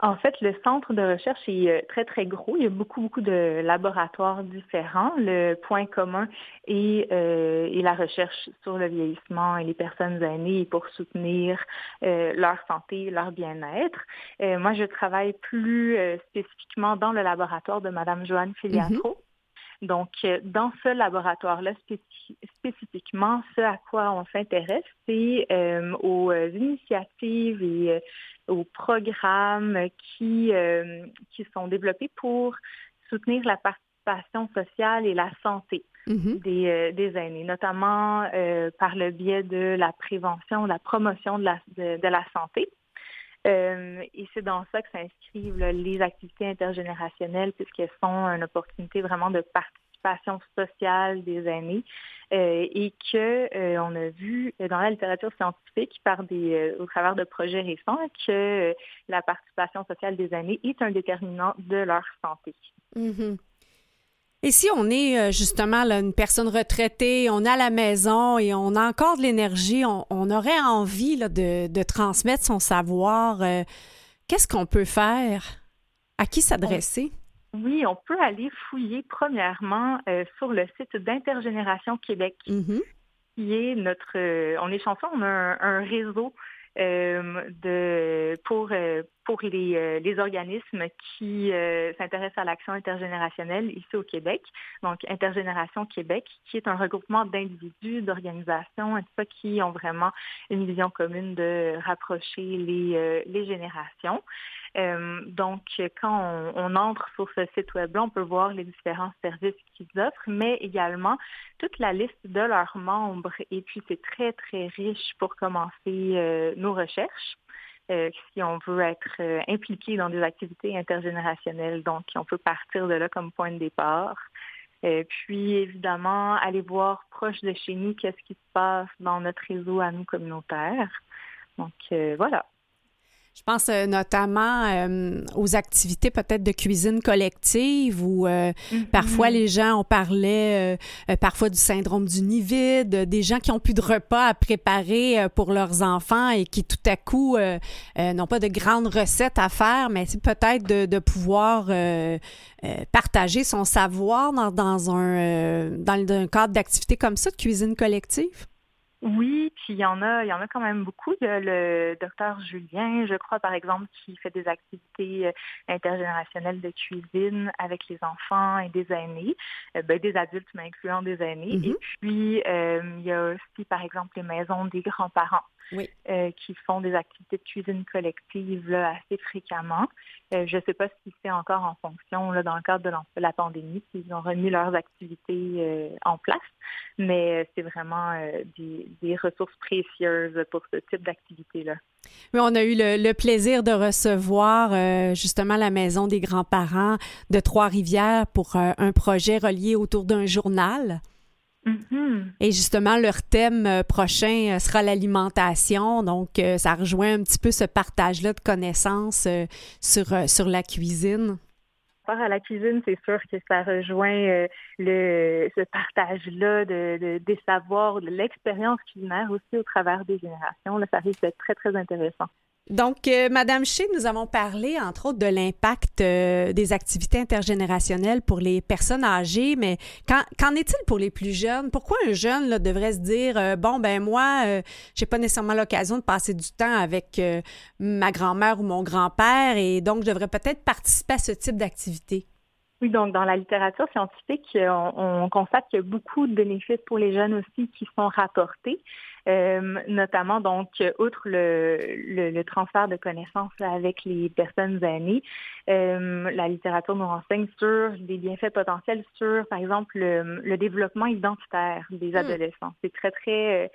En fait, le centre de recherche est euh, très, très gros. Il y a beaucoup, beaucoup de laboratoires différents. Le point commun est, euh, est la recherche sur le vieillissement et les personnes aînées pour soutenir euh, leur santé, leur bien-être. Euh, moi, je travaille plus spécifiquement dans le laboratoire de Madame Joanne Filiatro. Donc, euh, dans ce laboratoire-là spéci- spécifiquement, ce à quoi on s'intéresse, c'est euh, aux euh, initiatives et euh, aux programmes qui, euh, qui sont développés pour soutenir la participation sociale et la santé Mhm. des, des aînés, notamment par le biais de la prévention, la promotion de la, de, de la santé. Euh, et c'est dans ça que s'inscrivent les activités intergénérationnelles, puisqu'elles sont une opportunité vraiment de participation sociale des aînés euh, et que euh, on a vu dans la littérature scientifique par des euh, au travers de projets récents que euh, la participation sociale des aînés est un déterminant de leur santé. Mhm. Et si on est euh, justement là, une personne retraitée, on est à la maison et on a encore de l'énergie, on, on aurait envie là, de, de transmettre son savoir, euh, qu'est-ce qu'on peut faire? À qui s'adresser? Oui, on peut aller fouiller premièrement euh, sur le site d'Intergénération Québec, Mhm. qui est notre. euh, on est chanceux, on a un, un réseau de pour euh, pour les, euh, les organismes qui euh, s'intéressent à l'action intergénérationnelle ici au Québec. Donc Intergénération Québec, qui est un regroupement d'individus, d'organisations, et tout ça, qui ont vraiment une vision commune de rapprocher les euh, les générations. Euh, donc, quand on, entre sur ce site web-là, on peut voir les différents services qu'ils offrent, mais également toute la liste de leurs membres. Et puis, c'est très, très riche pour commencer euh, nos recherches. euh, si on veut être impliqué dans des activités intergénérationnelles. Donc, on peut partir de là comme point de départ. Puis, évidemment, aller voir proche de chez nous qu'est-ce qui se passe dans notre réseau à nous communautaire. Donc, voilà. Je pense euh, notamment euh, aux activités peut-être de cuisine collective où euh, parfois les gens, on parlait euh, euh, parfois du syndrome du nid vide, des gens qui ont plus de repas à préparer euh, pour leurs enfants et qui tout à coup euh, euh, n'ont pas de grandes recettes à faire, mais c'est peut-être de, de pouvoir euh, euh, partager son savoir dans, dans un, euh, dans un cadre d'activité comme ça, de cuisine collective. Oui, puis il y en a, il y en a quand même beaucoup. Il y a le docteur Julien, je crois, par exemple, qui fait des activités euh, intergénérationnelles de cuisine avec les enfants et des aînés, euh, ben, des adultes, mais incluant des aînés. Mhm. Et puis, euh, il y a aussi, par exemple, les maisons des grands-parents. Oui. euh, qui font des activités de cuisine collective là, assez fréquemment. Euh, je ne sais pas si c'est encore en fonction là, dans le cadre de la pandémie, s'ils ont remis leurs activités euh, en place, mais c'est vraiment des, des ressources précieuses pour ce type d'activité-là. Oui, on a eu le, le plaisir de recevoir euh, justement la maison des grands-parents de Trois-Rivières pour euh, un projet relié autour d'un journal. Mhm. Et justement, leur thème euh, prochain euh, sera l'alimentation. Donc, euh, ça rejoint un petit peu ce partage-là de connaissances sur, sur la cuisine. Par rapport à la cuisine, c'est sûr que ça rejoint euh, le, ce partage-là de, de- des savoirs, de l'expérience culinaire aussi au travers des générations. Là, ça risque d'être très, très intéressant. Donc, euh, Madame Shea, nous avons parlé, entre autres, de l'impact euh, des activités intergénérationnelles pour les personnes âgées, mais qu'en, est-il pour les plus jeunes? Pourquoi un jeune devrait se dire, euh, bon, ben moi, j'ai pas nécessairement l'occasion de passer du temps avec ma grand-mère ou mon grand-père, et donc je devrais peut-être participer à ce type d'activité? Oui, donc dans la littérature scientifique, on constate qu'il y a beaucoup de bénéfices pour les jeunes aussi qui sont rapportés, euh, notamment donc outre le, le, le transfert de connaissances avec les personnes aînées, euh, la littérature nous renseigne sur des bienfaits potentiels sur, par exemple, le, le développement identitaire des adolescents. C'est très très euh,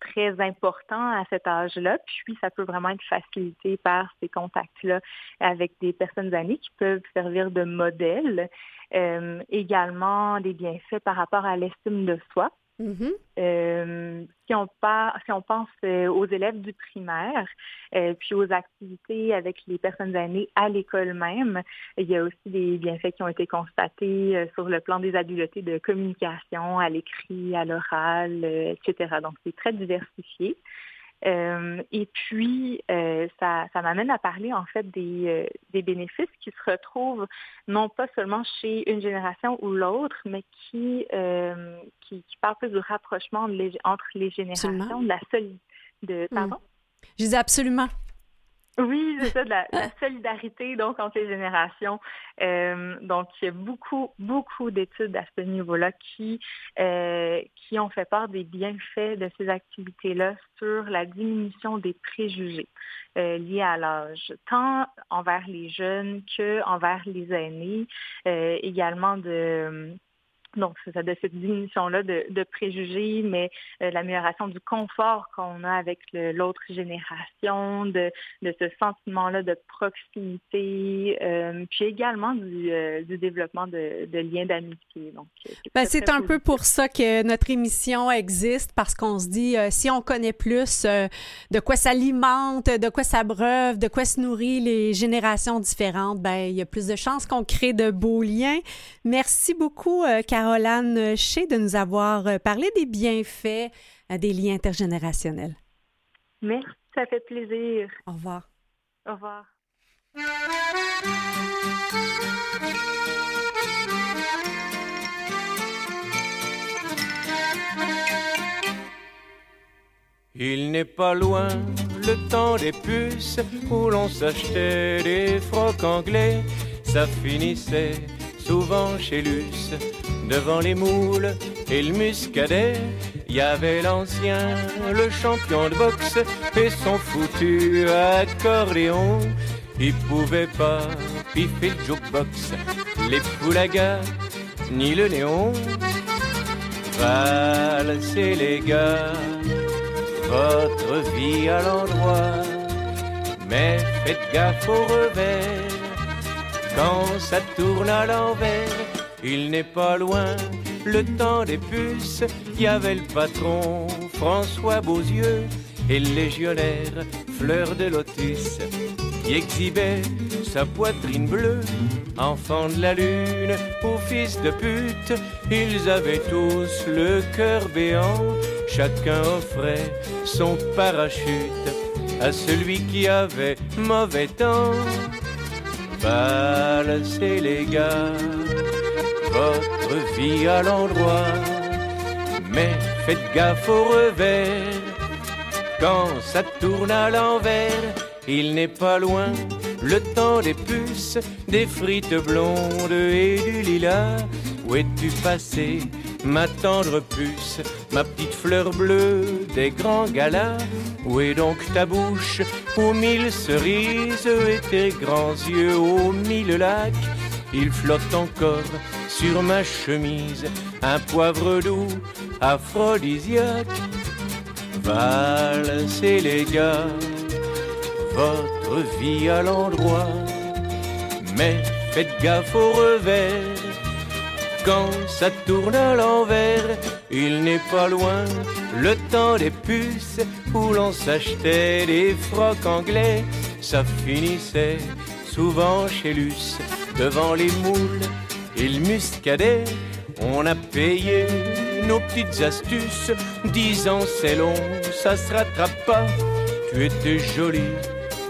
très important à cet âge-là, puis ça peut vraiment être facilité par ces contacts-là avec des personnes aînées qui peuvent servir de modèle. Euh, également des bienfaits par rapport à l'estime de soi. Mhm. Euh, si, on par- si on pense euh, aux élèves du primaire, euh, puis aux activités avec les personnes aînées à l'école même, il y a aussi des bienfaits qui ont été constatés sur le plan des habiletés de communication, à l'écrit, à l'oral, etc. Donc, c'est très diversifié. Euh, et puis, euh, ça, ça m'amène à parler en fait des, euh, des bénéfices qui se retrouvent non pas seulement chez une génération ou l'autre, mais qui, qui, qui parlent plus du rapprochement de les- entre les générations, Absolument. de la solide. De, pardon? Je disais absolument. Oui, c'est ça, de la, la solidarité donc entre les générations. Euh, donc, il y a beaucoup, beaucoup d'études à ce niveau-là qui, euh, qui ont fait part des bienfaits de ces activités-là sur la diminution des préjugés euh, liés à l'âge, tant envers les jeunes que envers les aînés, euh, également de donc, c'est ça, de cette diminution-là de, de préjugés, mais euh, l'amélioration du confort qu'on a avec l'autre génération, de, de ce sentiment-là de proximité, euh, puis également du, euh, du développement de, de liens d'amitié. Donc, euh, Ben, c'est très un peu pour ça que notre émission existe, parce qu'on se dit, euh, si on connaît plus euh, de quoi s'alimente, de quoi s'abreuve, de quoi se nourrit les générations différentes, ben, il y a plus de chances qu'on crée de beaux liens. Merci beaucoup, euh, Caroline Shea, de nous avoir euh, parlé des bienfaits euh, des liens intergénérationnels. Merci, ça fait plaisir. Au revoir. Au revoir. Il n'est pas loin le temps des puces où l'on s'achetait des frocs anglais. Ça finissait souvent chez Luce, devant les moules et le muscadet. Il y avait l'ancien, le champion de boxe et son foutu accordéon. Il pouvait pas piffer le jukebox, les poulagas ni le néon. Valsez les gars votre vie à l'endroit. Mais faites gaffe au revers, quand ça tourne à l'envers, il n'est pas loin le temps des puces. Y avait le patron François Beauzieux et le légionnaire Fleur de Lotus qui exhibait sa poitrine bleue. Enfant de la lune ou fils de pute, ils avaient tous le cœur béant. Chacun offrait son parachute à celui qui avait mauvais temps. Balancez les gars, votre vie à l'endroit, mais faites gaffe au revers. Quand ça tourne à l'envers, il n'est pas loin le temps des puces, des frites blondes et du lilas. Où es-tu passé, ma tendre puce, ma petite fleur bleue des grands galas Où est donc ta bouche aux mille cerises et tes grands yeux aux mille lacs Il flotte encore sur ma chemise un poivre doux aphrodisiaque. Valsez les gars, votre vie à l'endroit, mais faites gaffe au revers. Quand ça tourne à l'envers, il n'est pas loin le temps des puces où l'on s'achetait des frocs anglais. Ça finissait souvent chez Luce, devant les moules et le muscadet. On a payé nos petites astuces, disant c'est long, ça se rattrape pas. Tu étais jolie,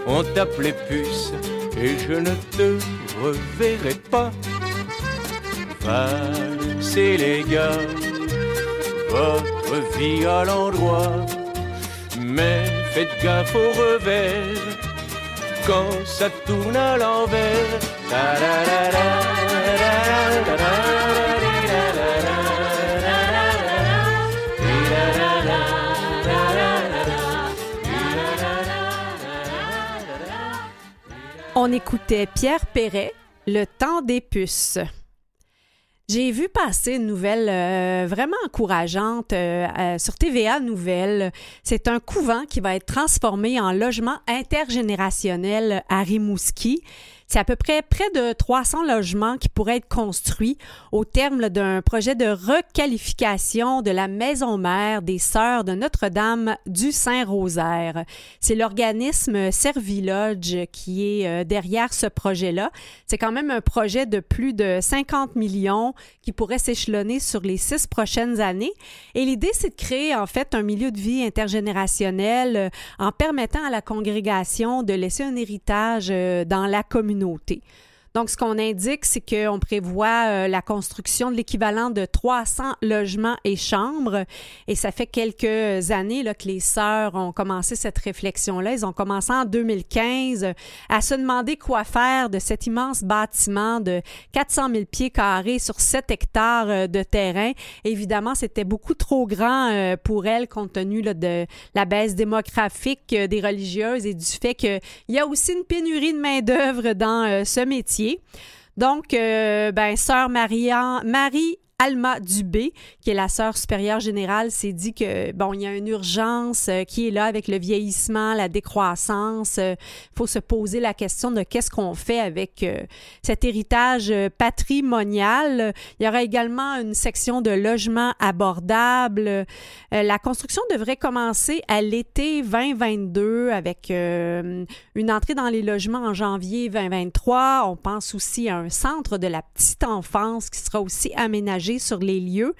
on t'appelait puce, et je ne te reverrai pas. Valsez les gars, votre vie à l'endroit, mais faites gaffe au revers quand ça tourne à l'envers. On écoutait Pierre Perret, Le temps des puces. J'ai vu passer une nouvelle euh, vraiment encourageante euh, euh, sur TVA Nouvelles. C'est un couvent qui va être transformé en logement intergénérationnel à Rimouski. C'est à peu près près de 300 logements qui pourraient être construits au terme d'un projet de requalification de la maison mère des Sœurs de Notre-Dame du Saint-Rosaire. C'est l'organisme Servilodge qui est euh, derrière ce projet-là. C'est quand même un projet de plus de 50 millions qui pourrait s'échelonner sur les six prochaines années. Et l'idée, c'est de créer en fait un milieu de vie intergénérationnel euh, en permettant à la congrégation de laisser un héritage euh, dans la communauté communauté. Donc, ce qu'on indique, c'est qu'on prévoit euh, la construction de l'équivalent de 300 logements et chambres. Et ça fait quelques années là, que les sœurs ont commencé cette réflexion-là. Ils ont commencé en 2015 à se demander quoi faire de cet immense bâtiment de 400 000 pieds carrés sur 7 hectares euh, de terrain. Évidemment, c'était beaucoup trop grand euh, pour elles compte tenu là, de la baisse démographique euh, des religieuses et du fait qu'il y a aussi une pénurie de main-d'œuvre dans euh, ce métier. Donc, euh, ben, sœur Marie-Anne- Marie Alma Dubé, qui est la sœur supérieure générale, s'est dit que bon, il y a une urgence euh, qui est là avec le vieillissement, la décroissance. Il faut se poser la question de qu'est-ce qu'on fait avec euh, cet héritage euh, patrimonial. Il y aura également une section de logement abordable. Euh, la construction devrait commencer à l'été 2022 avec euh, une entrée dans les logements en janvier 2023. On pense aussi à un centre de la petite enfance qui sera aussi aménagé sur les lieux.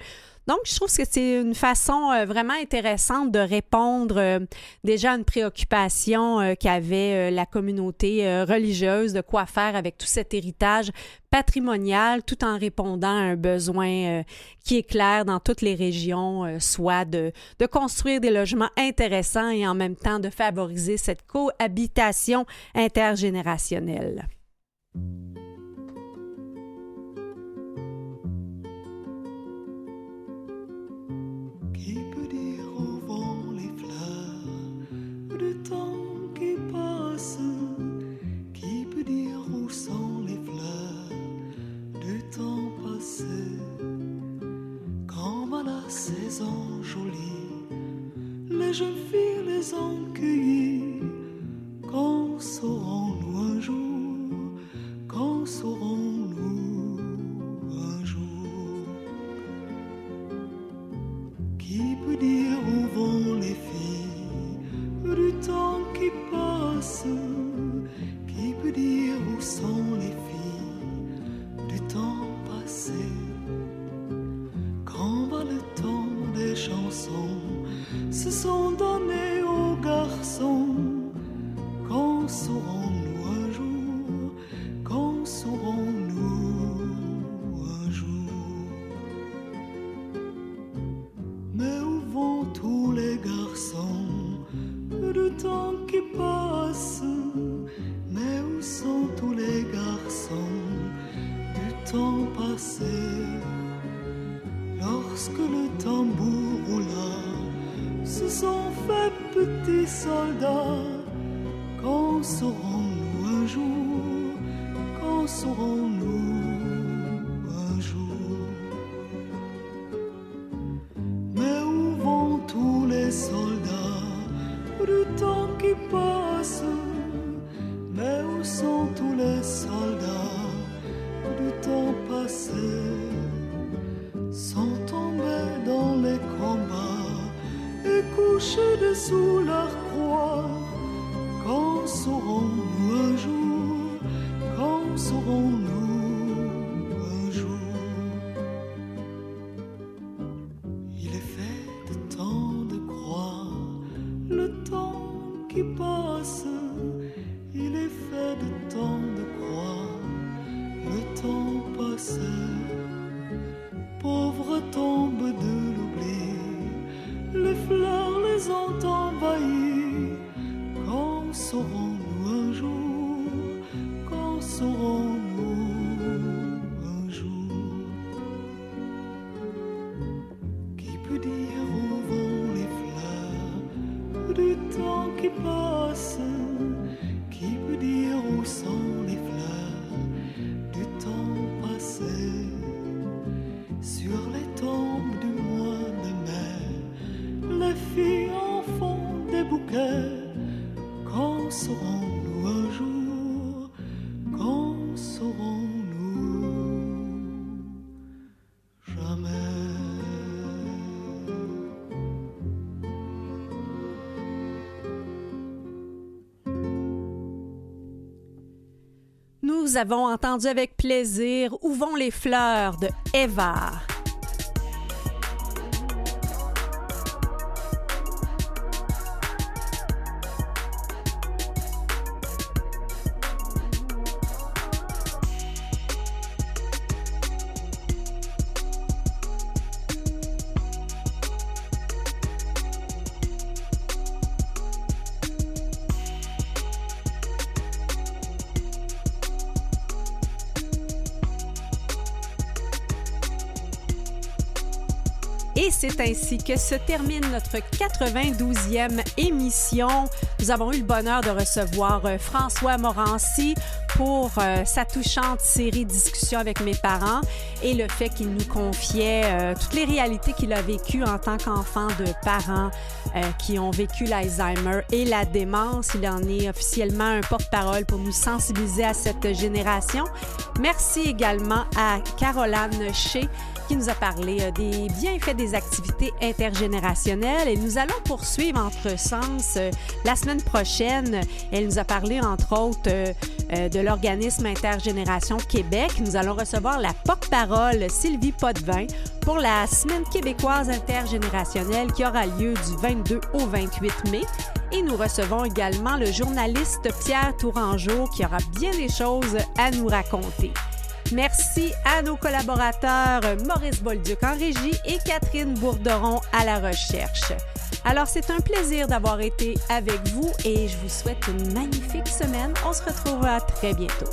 Donc, je trouve que c'est une façon euh, vraiment intéressante de répondre euh, déjà à une préoccupation euh, qu'avait la communauté religieuse de quoi faire avec tout cet héritage patrimonial, tout en répondant à un besoin qui est clair dans toutes les régions, soit de construire des logements intéressants et en même temps de favoriser cette cohabitation intergénérationnelle. Couchés dessous leur croix. Quand serons-nous un jour Quand serons-nous Nous avons entendu avec plaisir Où vont les fleurs de Eva? Et c'est ainsi que se termine notre 92e émission. Nous avons eu le bonheur de recevoir euh, François Morancy pour euh, sa touchante série Discussions avec mes parents et le fait qu'il nous confiait euh, toutes les réalités qu'il a vécues en tant qu'enfant de parents qui ont vécu l'Alzheimer et la démence. Il en est officiellement un porte-parole pour nous sensibiliser à cette génération. Merci également à Caroline Shea qui nous a parlé euh, des bienfaits des activités intergénérationnelles et nous allons poursuivre entre sens euh, la semaine prochaine. Elle nous a parlé entre autres euh, de l'organisme Intergénération Québec. Nous allons recevoir la porte-parole Sylvie Potvin pour la semaine québécoise intergénérationnelle qui aura lieu du 22 au 28 mai. Et nous recevons également le journaliste Pierre Tourangeau qui aura bien des choses à nous raconter. Merci à nos collaborateurs Maurice Bolduc en régie et Catherine Bourderon à la recherche. Alors, c'est un plaisir d'avoir été avec vous et je vous souhaite une magnifique semaine. On se retrouvera très bientôt.